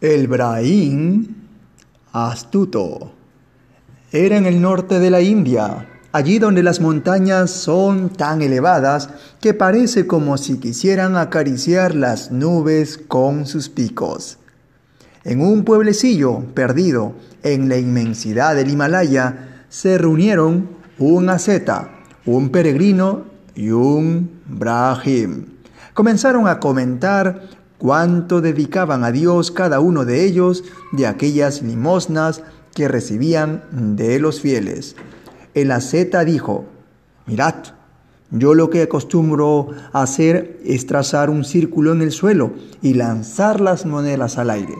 El Brahim astuto. Era en el norte de la India, allí donde las montañas son tan elevadas que parece como si quisieran acariciar las nubes con sus picos. En un pueblecillo perdido en la inmensidad del Himalaya se reunieron un asceta, un peregrino y un brahim. Comenzaron a comentar cuánto dedicaban a Dios cada uno de ellos de aquellas limosnas que recibían de los fieles. El asceta dijo, mirad, yo lo que acostumbro hacer es trazar un círculo en el suelo y lanzar las monedas al aire.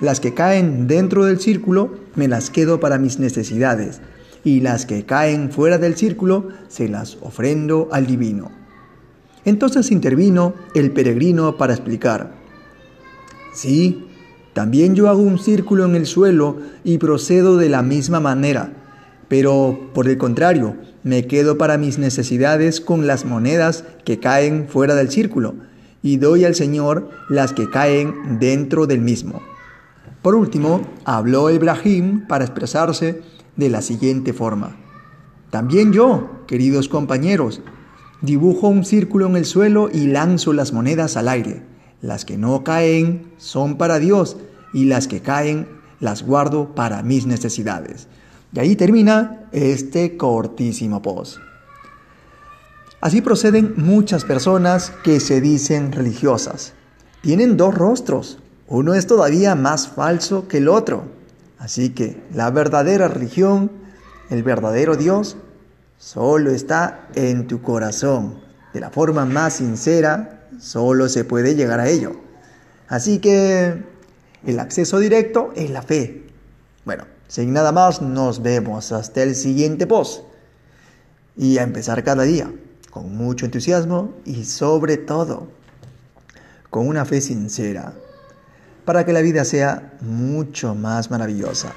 Las que caen dentro del círculo me las quedo para mis necesidades y las que caen fuera del círculo se las ofrendo al divino. Entonces intervino el peregrino para explicar. Sí, también yo hago un círculo en el suelo y procedo de la misma manera, pero por el contrario, me quedo para mis necesidades con las monedas que caen fuera del círculo y doy al Señor las que caen dentro del mismo. Por último, habló Ibrahim para expresarse de la siguiente forma. También yo, queridos compañeros, Dibujo un círculo en el suelo y lanzo las monedas al aire. Las que no caen son para Dios y las que caen las guardo para mis necesidades. Y ahí termina este cortísimo post. Así proceden muchas personas que se dicen religiosas. Tienen dos rostros. Uno es todavía más falso que el otro. Así que la verdadera religión, el verdadero Dios, solo está en tu corazón. De la forma más sincera, solo se puede llegar a ello. Así que el acceso directo es la fe. Bueno, sin nada más, nos vemos hasta el siguiente post. Y a empezar cada día, con mucho entusiasmo y sobre todo, con una fe sincera, para que la vida sea mucho más maravillosa.